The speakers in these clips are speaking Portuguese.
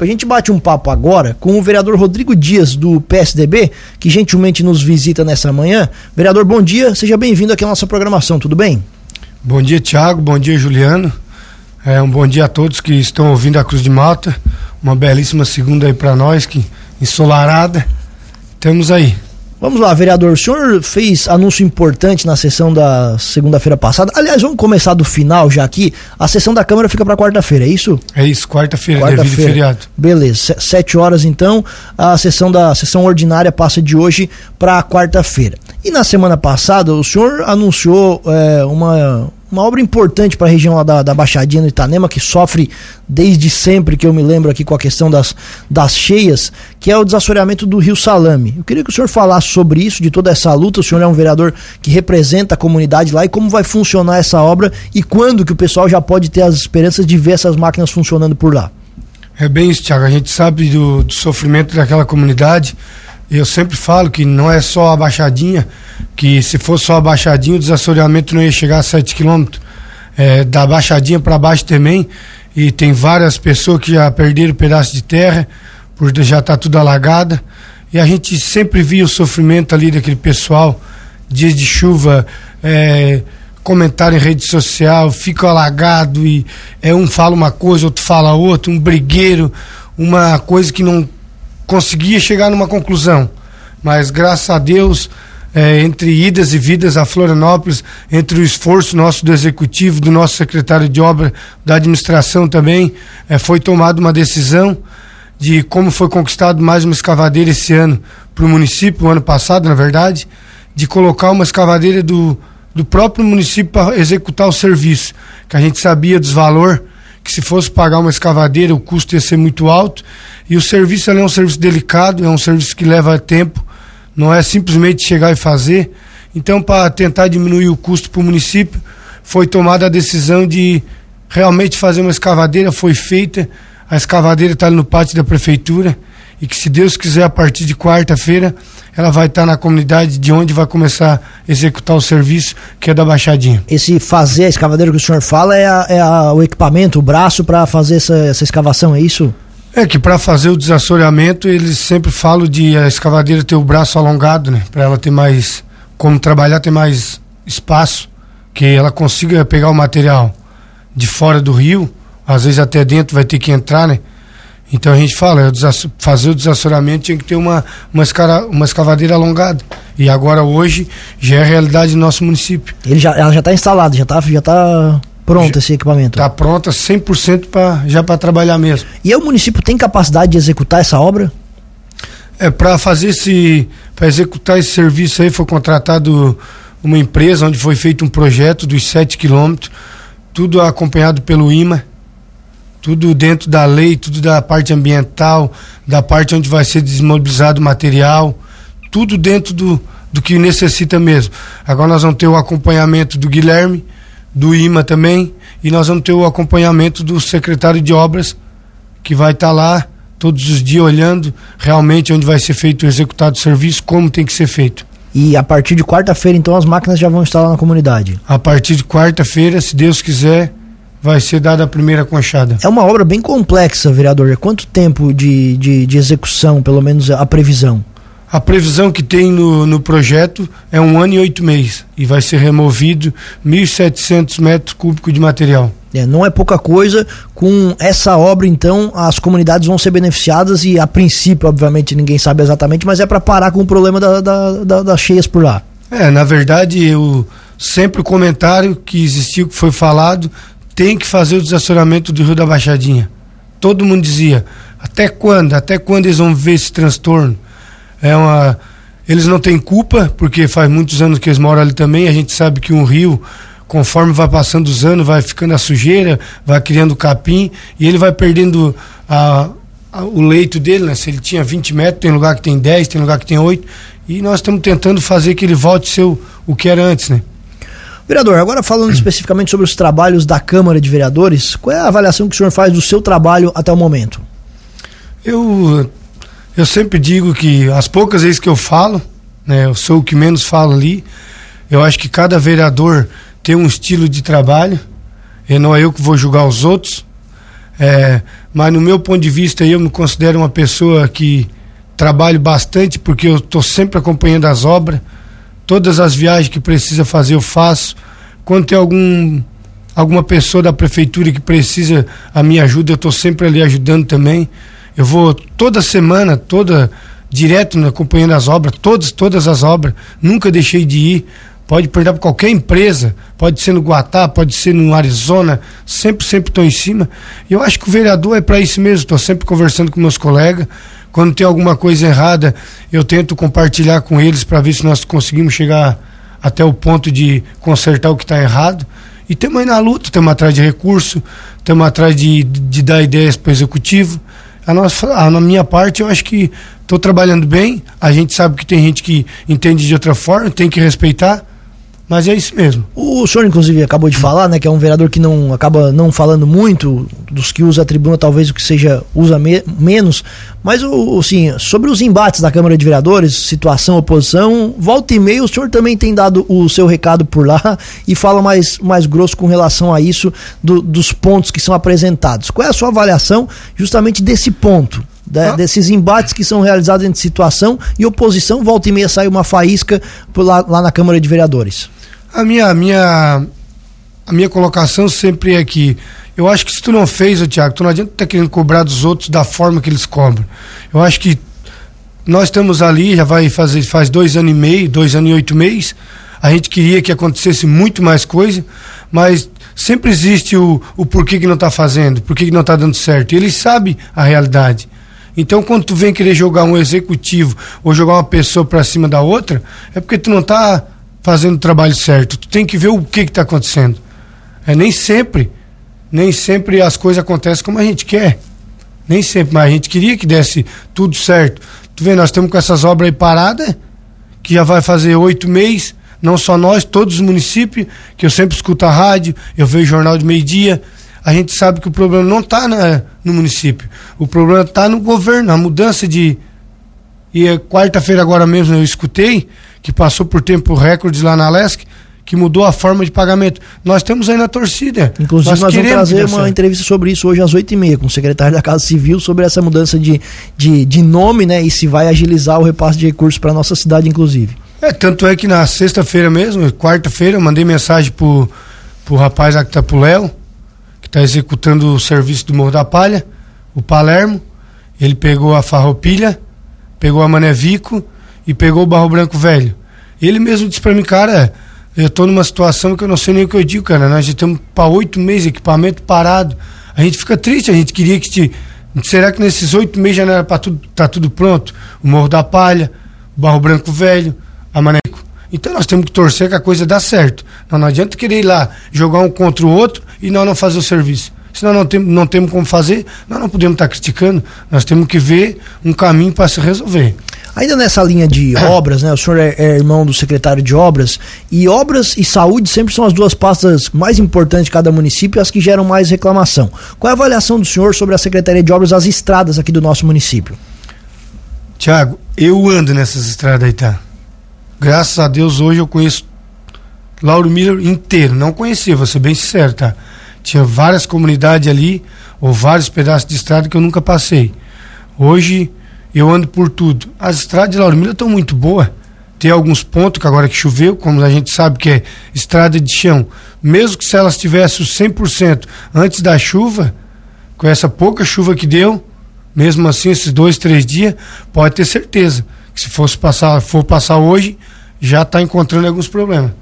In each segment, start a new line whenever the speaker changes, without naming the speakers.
A gente bate um papo agora com o vereador Rodrigo Dias, do PSDB, que gentilmente nos visita nessa manhã. Vereador, bom dia, seja bem-vindo aqui à nossa programação, tudo bem?
Bom dia, Tiago, bom dia, Juliano. É, um bom dia a todos que estão ouvindo a Cruz de Malta. Uma belíssima segunda aí para nós, que ensolarada. Temos aí.
Vamos lá, vereador. O senhor fez anúncio importante na sessão da segunda-feira passada. Aliás, vamos começar do final já aqui. A sessão da Câmara fica para quarta-feira, é isso?
É isso, quarta-feira, quarta devido feriado.
Beleza, sete horas então. A sessão da sessão ordinária passa de hoje para quarta-feira. E na semana passada, o senhor anunciou é, uma uma obra importante para a região lá da, da Baixadinha do Itanema, que sofre desde sempre, que eu me lembro aqui com a questão das, das cheias, que é o desassoreamento do Rio Salame. Eu queria que o senhor falasse sobre isso, de toda essa luta. O senhor é um vereador que representa a comunidade lá e como vai funcionar essa obra e quando que o pessoal já pode ter as esperanças de ver essas máquinas funcionando por lá.
É bem isso, Tiago. A gente sabe do, do sofrimento daquela comunidade. Eu sempre falo que não é só a Baixadinha, que se fosse só a Baixadinha, o desassoreamento não ia chegar a 7 quilômetros. É, da Baixadinha para baixo também, e tem várias pessoas que já perderam pedaço de terra, por já tá tudo alagada. E a gente sempre via o sofrimento ali daquele pessoal, dias de chuva, é, comentário em rede social, fica alagado e é um fala uma coisa, outro fala outra, um brigueiro, uma coisa que não conseguia chegar numa conclusão. Mas graças a Deus, é, entre idas e vidas a Florianópolis, entre o esforço nosso do executivo, do nosso secretário de obra, da administração também, é, foi tomada uma decisão de como foi conquistado mais uma escavadeira esse ano para o município, ano passado, na verdade, de colocar uma escavadeira do, do próprio município para executar o serviço, que a gente sabia dos valor que se fosse pagar uma escavadeira o custo ia ser muito alto. E o serviço é um serviço delicado, é um serviço que leva tempo, não é simplesmente chegar e fazer. Então, para tentar diminuir o custo para o município, foi tomada a decisão de realmente fazer uma escavadeira, foi feita, a escavadeira está no pátio da prefeitura e que se Deus quiser a partir de quarta-feira ela vai estar na comunidade de onde vai começar a executar o serviço que é da Baixadinha.
Esse fazer a escavadeira que o senhor fala é, a, é a, o equipamento, o braço para fazer essa, essa escavação, é isso?
É que para fazer o desassoreamento eles sempre falam de a escavadeira ter o braço alongado, né? Para ela ter mais como trabalhar, ter mais espaço, que ela consiga pegar o material de fora do rio, às vezes até dentro vai ter que entrar, né? Então a gente fala, fazer o desassoramento tinha que ter uma, uma, escara, uma escavadeira alongada. E agora hoje já é realidade no nosso município.
Ele já, ela já está instalada, já está já tá pronto já, esse equipamento?
Está pronta 100% pra, já para trabalhar mesmo.
E o município tem capacidade de executar essa obra?
É, para fazer esse, para executar esse serviço aí foi contratado uma empresa onde foi feito um projeto dos 7 quilômetros, tudo acompanhado pelo IMA tudo dentro da lei, tudo da parte ambiental, da parte onde vai ser desmobilizado o material, tudo dentro do, do que necessita mesmo. Agora nós vamos ter o acompanhamento do Guilherme, do IMA também, e nós vamos ter o acompanhamento do secretário de obras, que vai estar tá lá todos os dias olhando realmente onde vai ser feito, executado o serviço, como tem que ser feito.
E a partir de quarta-feira, então, as máquinas já vão estar lá na comunidade?
A partir de quarta-feira, se Deus quiser, vai ser dada a primeira conchada.
É uma obra bem complexa, vereador. Quanto tempo de, de, de execução, pelo menos a previsão?
A previsão que tem no, no projeto é um ano e oito meses e vai ser removido 1.700 metros cúbicos de material.
É, não é pouca coisa. Com essa obra, então, as comunidades vão ser beneficiadas e, a princípio, obviamente, ninguém sabe exatamente, mas é para parar com o problema da, da, da, das cheias por lá.
É, na verdade, eu sempre o comentário que existiu, que foi falado, tem que fazer o desassoramento do Rio da Baixadinha. Todo mundo dizia, até quando? Até quando eles vão ver esse transtorno? É uma eles não têm culpa, porque faz muitos anos que eles moram ali também, a gente sabe que um rio conforme vai passando os anos, vai ficando a sujeira, vai criando capim e ele vai perdendo a, a, o leito dele, né? Se ele tinha 20 metros, tem lugar que tem 10, tem lugar que tem 8, e nós estamos tentando fazer que ele volte a ser o, o que era antes, né?
Vereador, agora falando especificamente sobre os trabalhos da Câmara de Vereadores, qual é a avaliação que o senhor faz do seu trabalho até o momento?
Eu, eu sempre digo que as poucas vezes que eu falo, né, eu sou o que menos falo ali, eu acho que cada vereador tem um estilo de trabalho, e não é eu que vou julgar os outros, é, mas no meu ponto de vista eu me considero uma pessoa que trabalho bastante porque eu estou sempre acompanhando as obras, todas as viagens que precisa fazer eu faço. Quando tem algum alguma pessoa da prefeitura que precisa a minha ajuda, eu estou sempre ali ajudando também. Eu vou toda semana, toda direto acompanhando as obras, todas, todas as obras, nunca deixei de ir. Pode perder para qualquer empresa, pode ser no Guatá, pode ser no Arizona, sempre, sempre estou em cima. Eu acho que o vereador é para isso mesmo, estou sempre conversando com meus colegas. Quando tem alguma coisa errada, eu tento compartilhar com eles para ver se nós conseguimos chegar até o ponto de consertar o que está errado. E estamos aí na luta, estamos atrás de recurso, estamos atrás de, de dar ideias para o executivo. A, nossa, a, na minha parte, eu acho que estou trabalhando bem. A gente sabe que tem gente que entende de outra forma, tem que respeitar. Mas é isso mesmo.
O senhor, inclusive, acabou de falar, né, que é um vereador que não acaba não falando muito, dos que usa a tribuna, talvez o que seja usa me, menos. Mas, o, assim, sobre os embates da Câmara de Vereadores, situação, oposição, volta e meia, o senhor também tem dado o seu recado por lá e fala mais, mais grosso com relação a isso, do, dos pontos que são apresentados. Qual é a sua avaliação justamente desse ponto? ah. desses embates que são realizados entre situação e oposição, volta e meia sai uma faísca lá, lá na Câmara de Vereadores.
A minha, a minha, a minha colocação sempre é que eu acho que se tu não fez, o Tiago, tu não adianta estar tá querendo cobrar dos outros da forma que eles cobram. Eu acho que nós estamos ali, já vai fazer faz dois anos e meio, dois anos e oito meses. A gente queria que acontecesse muito mais coisa, mas sempre existe o, o porquê que não está fazendo, porquê que não está dando certo. E ele sabe a realidade. Então, quando tu vem querer jogar um executivo ou jogar uma pessoa para cima da outra, é porque tu não está fazendo o trabalho certo. Tu tem que ver o que está acontecendo. É nem sempre, nem sempre as coisas acontecem como a gente quer. Nem sempre, mas a gente queria que desse tudo certo. Tu vê, nós estamos com essas obras aí paradas, que já vai fazer oito meses, não só nós, todos os municípios, que eu sempre escuto a rádio, eu vejo jornal de meio-dia. A gente sabe que o problema não está no município. O problema está no governo, a mudança de. E é quarta-feira agora mesmo eu escutei que passou por tempo recorde lá na Lesc, que mudou a forma de pagamento. Nós temos aí na torcida.
Inclusive, nós, nós vamos trazer uma entrevista sobre isso hoje às oito e meia, com o secretário da Casa Civil, sobre essa mudança de, de, de nome, né? E se vai agilizar o repasse de recursos para nossa cidade, inclusive.
É, tanto é que na sexta-feira mesmo, quarta-feira, eu mandei mensagem pro, pro rapaz lá que tá pro Léo, que tá executando o serviço do Morro da Palha, o Palermo. Ele pegou a Farroupilha, pegou a Manevico e pegou o Barro Branco Velho. Ele mesmo disse para mim, cara, eu tô numa situação que eu não sei nem o que eu digo, cara. Nós já estamos para oito meses, equipamento parado. A gente fica triste, a gente queria que te. Será que nesses oito meses já não era para tudo, tá tudo pronto? O Morro da Palha, o Barro Branco Velho, a Maneco. Então nós temos que torcer que a coisa dá certo. Não, não adianta querer ir lá jogar um contra o outro e nós não fazer o serviço. Se nós não, tem, não temos como fazer, nós não podemos estar tá criticando. Nós temos que ver um caminho para se resolver.
Ainda nessa linha de obras, né? O senhor é, é, irmão do secretário de obras e obras e saúde sempre são as duas pastas mais importantes de cada município e as que geram mais reclamação. Qual é a avaliação do senhor sobre a Secretaria de Obras as estradas aqui do nosso município?
Tiago, eu ando nessas estradas aí, tá? Graças a Deus hoje eu conheço Lauro Miller inteiro. Não conhecia, vou ser bem sincero, tá? Tinha várias comunidades ali, ou vários pedaços de estrada que eu nunca passei. Hoje eu ando por tudo. As estradas de Lauro Miller estão muito boas. Tem alguns pontos que agora que choveu, como a gente sabe que é estrada de chão, mesmo que se elas tivessem o 100% antes da chuva, com essa pouca chuva que deu, mesmo assim esses dois, três dias, pode ter certeza que se fosse passar, for passar hoje, já está encontrando alguns problemas.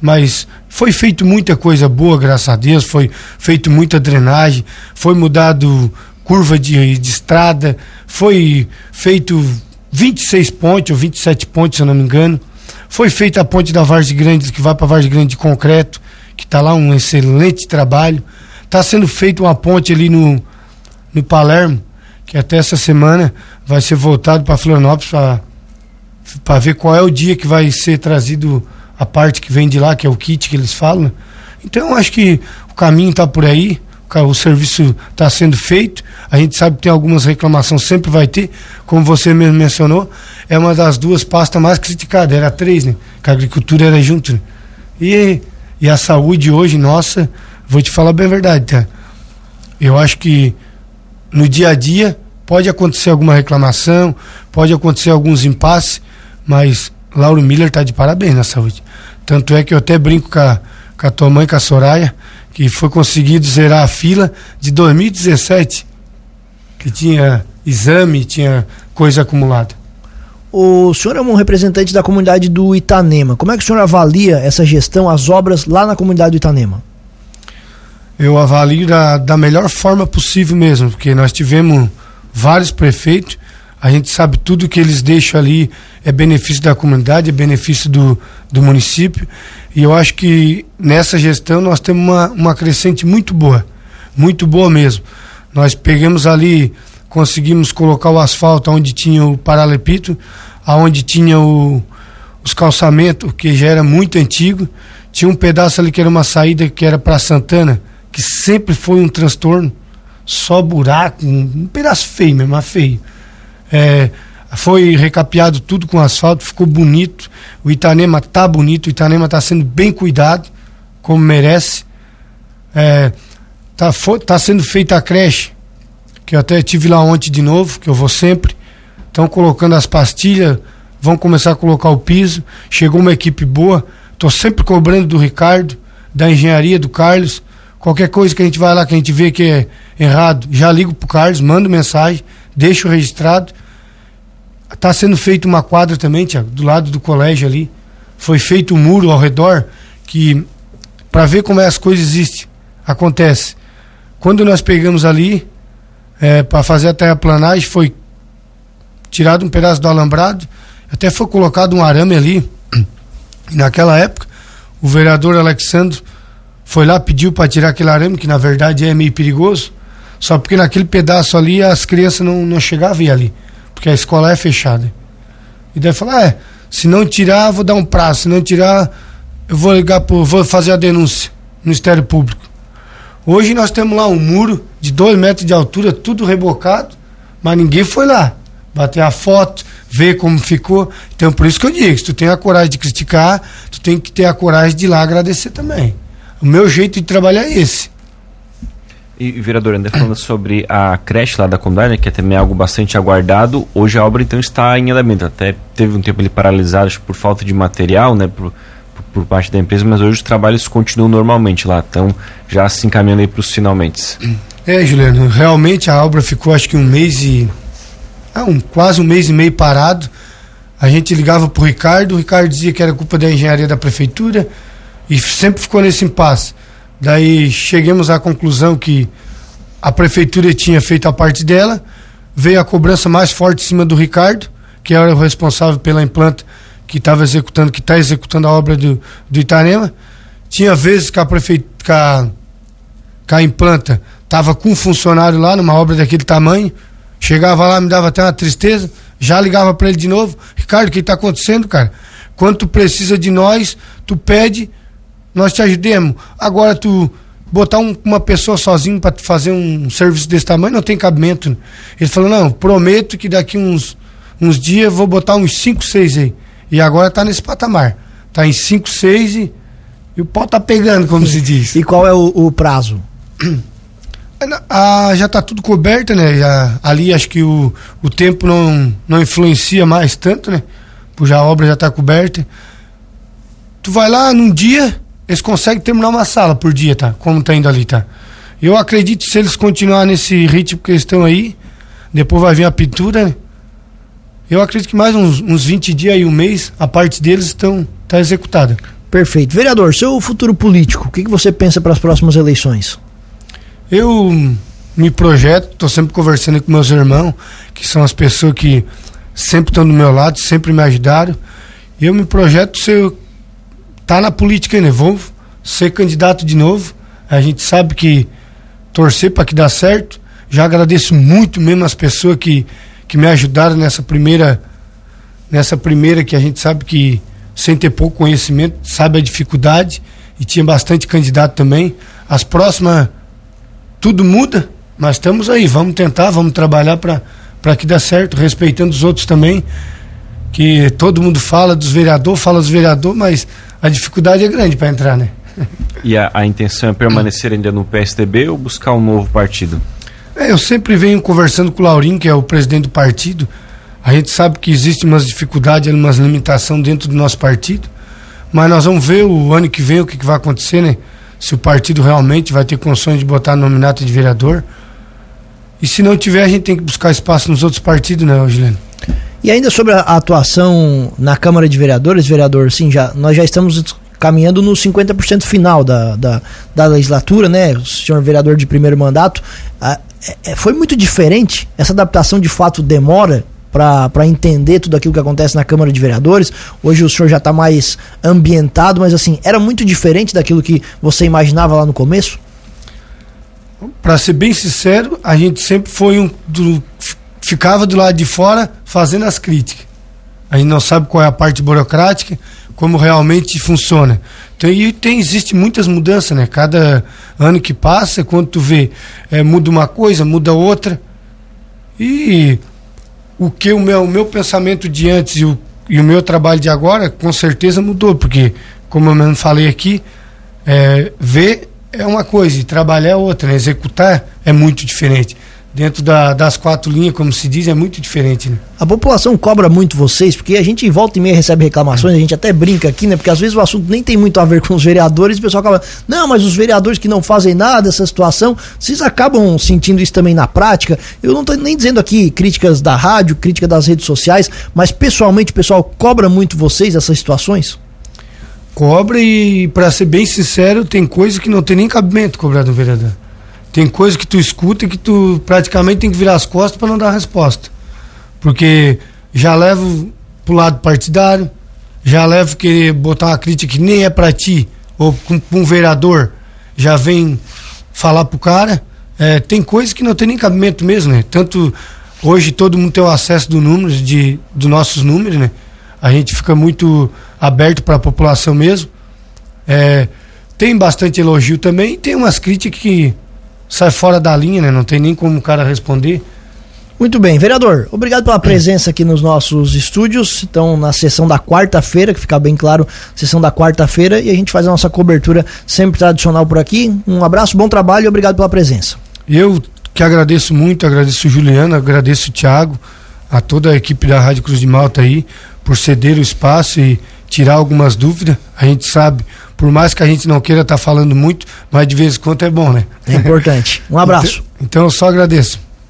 Mas foi feito muita coisa boa, graças a Deus, foi feito muita drenagem, foi mudado curva de, de estrada, foi feito 26 pontes ou 27 pontes, se eu não me engano. Foi feita a ponte da Vargem Grande, que vai para Vargem Grande de concreto, que está lá um excelente trabalho. Está sendo feita uma ponte ali no, no Palermo, que até essa semana vai ser voltado para Florianópolis para ver qual é o dia que vai ser trazido a parte que vem de lá, que é o kit que eles falam. Então acho que o caminho está por aí o serviço está sendo feito. A gente sabe que tem algumas reclamações, sempre vai ter, como você mesmo mencionou, é uma das duas pastas mais criticadas, era três, né? Que a agricultura era junto. Né? E, e a saúde hoje, nossa, vou te falar bem a verdade, tá? Eu acho que no dia a dia pode acontecer alguma reclamação, pode acontecer alguns impasses, mas Lauro Miller está de parabéns na saúde. Tanto é que eu até brinco com a, com a tua mãe, com a Soraya, que foi conseguido zerar a fila de 2017, que tinha exame, tinha coisa acumulada.
O senhor é um representante da comunidade do Itanema. Como é que o senhor avalia essa gestão, as obras lá na comunidade do Itanema?
Eu avalio da, da melhor forma possível mesmo, porque nós tivemos vários prefeitos, a gente sabe tudo que eles deixam ali é benefício da comunidade, é benefício do, do município. E eu acho que nessa gestão nós temos uma, uma crescente muito boa, muito boa mesmo. Nós pegamos ali conseguimos colocar o asfalto onde tinha o paralepito, aonde tinha o, os calçamentos, que já era muito antigo. Tinha um pedaço ali que era uma saída que era para Santana, que sempre foi um transtorno, só buraco, um, um pedaço feio mesmo, feio. É, foi recapeado tudo com asfalto, ficou bonito. O Itanema tá bonito, o Itanema tá sendo bem cuidado, como merece. É, tá, tá sendo feita a creche que eu até tive lá ontem de novo, que eu vou sempre. Estão colocando as pastilhas, vão começar a colocar o piso. Chegou uma equipe boa. Estou sempre cobrando do Ricardo, da engenharia do Carlos. Qualquer coisa que a gente vai lá, que a gente vê que é errado, já ligo pro Carlos, mando mensagem, deixo registrado. Está sendo feita uma quadra também, Tiago, do lado do colégio ali. Foi feito um muro ao redor que para ver como é as coisas existem. Acontece. Quando nós pegamos ali, é, para fazer a terraplanagem, foi tirado um pedaço do alambrado, até foi colocado um arame ali. E naquela época, o vereador Alexandre foi lá, pediu para tirar aquele arame, que na verdade é meio perigoso, só porque naquele pedaço ali as crianças não, não chegavam ali, porque a escola é fechada. E daí falou: é, se não tirar, vou dar um prazo, se não tirar, eu vou ligar pro, vou fazer a denúncia no Ministério Público. Hoje nós temos lá um muro de dois metros de altura, tudo rebocado, mas ninguém foi lá bater a foto, ver como ficou. Então por isso que eu digo, se tu tem a coragem de criticar, tu tem que ter a coragem de ir lá agradecer também. O meu jeito de trabalhar é esse.
E, vereador, ainda falando sobre a creche lá da Condá, que é também algo bastante aguardado, hoje a obra então está em andamento. Até teve um tempo ali paralisado por falta de material, né? Por, por parte da empresa, mas hoje os trabalhos continuam normalmente lá, estão já se encaminhando aí para os finalmente.
É, Juliano, realmente a obra ficou acho que um mês e. Ah, um, quase um mês e meio parado. A gente ligava para o Ricardo, o Ricardo dizia que era culpa da engenharia da prefeitura e sempre ficou nesse impasse. Daí chegamos à conclusão que a prefeitura tinha feito a parte dela, veio a cobrança mais forte em cima do Ricardo, que era o responsável pela implanta que estava executando, que está executando a obra do, do Itarema. Tinha vezes que a prefeitura, que a, implanta estava com um funcionário lá numa obra daquele tamanho, chegava lá, me dava até uma tristeza, já ligava para ele de novo, Ricardo, o que está acontecendo, cara? Quando tu precisa de nós, tu pede, nós te ajudemos. Agora tu botar um, uma pessoa sozinho para fazer um serviço desse tamanho não tem cabimento. Ele falou: "Não, prometo que daqui uns uns dias vou botar uns 5, 6 aí". E agora está nesse patamar. Está em 5, 6 e, e, o pau está pegando, como se diz.
E qual é o, o prazo?
Ah, já está tudo coberto, né? Já, ali acho que o, o tempo não, não influencia mais tanto, né? Porque já a obra já está coberta. Tu vai lá num dia, eles conseguem terminar uma sala por dia, tá? Como tá indo ali, tá? Eu acredito que se eles continuar nesse ritmo que eles estão aí, depois vai vir a pintura, né? Eu acredito que mais uns, uns 20 dias e um mês, a parte deles estão tá executada.
Perfeito. Vereador, seu futuro político, o que, que você pensa para as próximas eleições?
Eu me projeto, estou sempre conversando com meus irmãos, que são as pessoas que sempre estão do meu lado, sempre me ajudaram. Eu me projeto ser tá na política ainda, vou ser candidato de novo. A gente sabe que torcer para que dá certo. Já agradeço muito mesmo as pessoas que que me ajudaram nessa primeira nessa primeira que a gente sabe que sem ter pouco conhecimento sabe a dificuldade e tinha bastante candidato também as próximas tudo muda mas estamos aí vamos tentar vamos trabalhar para que dê certo respeitando os outros também que todo mundo fala dos vereadores fala dos vereadores mas a dificuldade é grande para entrar né
e a, a intenção é permanecer ainda no PSDB ou buscar um novo partido
É, eu sempre venho conversando com o Laurinho, que é o presidente do partido. A gente sabe que existe umas dificuldades, umas limitações dentro do nosso partido. Mas nós vamos ver o ano que vem o que, que vai acontecer, né? Se o partido realmente vai ter condições de botar nominato de vereador. E se não tiver, a gente tem que buscar espaço nos outros partidos, né, Gileno?
E ainda sobre a atuação na Câmara de Vereadores, vereador, sim, já, nós já estamos caminhando no 50% final da, da, da, legislatura, né? O senhor vereador de primeiro mandato. Ah, é, foi muito diferente? Essa adaptação de fato demora para entender tudo aquilo que acontece na Câmara de Vereadores. Hoje o senhor já está mais ambientado, mas assim, era muito diferente daquilo que você imaginava lá no começo?
Para ser bem sincero, a gente sempre foi um do, ficava do lado de fora fazendo as críticas. A gente não sabe qual é a parte burocrática, como realmente funciona. Então, e tem, existe muitas mudanças, né? Cada ano que passa, quando tu vê, é, muda uma coisa, muda outra. E o que o meu, o meu pensamento de antes e o, e o meu trabalho de agora, com certeza mudou, porque, como eu mesmo falei aqui, é, ver é uma coisa e trabalhar é outra, né? Executar é muito diferente dentro da, das quatro linhas, como se diz, é muito diferente. Né?
A população cobra muito vocês, porque a gente volta e meia recebe reclamações, a gente até brinca aqui, né? Porque às vezes o assunto nem tem muito a ver com os vereadores, e o pessoal acaba, não, mas os vereadores que não fazem nada essa situação, vocês acabam sentindo isso também na prática. Eu não estou nem dizendo aqui críticas da rádio, crítica das redes sociais, mas pessoalmente o pessoal cobra muito vocês essas situações?
Cobra e, para ser bem sincero, tem coisa que não tem nem cabimento cobrar do vereador. Tem coisa que tu escuta que tu praticamente tem que virar as costas para não dar resposta. Porque já levo pro lado partidário, já levo querer botar uma crítica que nem é para ti, ou com, com um vereador, já vem falar pro cara. É, tem coisas que não tem nem cabimento mesmo, né? Tanto hoje todo mundo tem o acesso do números, de, dos nossos números, né? A gente fica muito aberto para a população mesmo. É, tem bastante elogio também, tem umas críticas que sai fora da linha, né? Não tem nem como o cara responder.
Muito bem, vereador, obrigado pela presença aqui nos nossos estúdios. Então, na sessão da quarta-feira, que fica bem claro, sessão da quarta-feira, e a gente faz a nossa cobertura sempre tradicional por aqui. Um abraço, bom trabalho e obrigado pela presença.
Eu que agradeço muito, agradeço o Juliano, agradeço o Thiago, a toda a equipe da Rádio Cruz de Malta aí, por ceder o espaço e tirar algumas dúvidas. A gente sabe por mais que a gente não queira estar tá falando muito, mas de vez em quando é bom, né?
É importante. Um abraço.
Então, então eu só agradeço.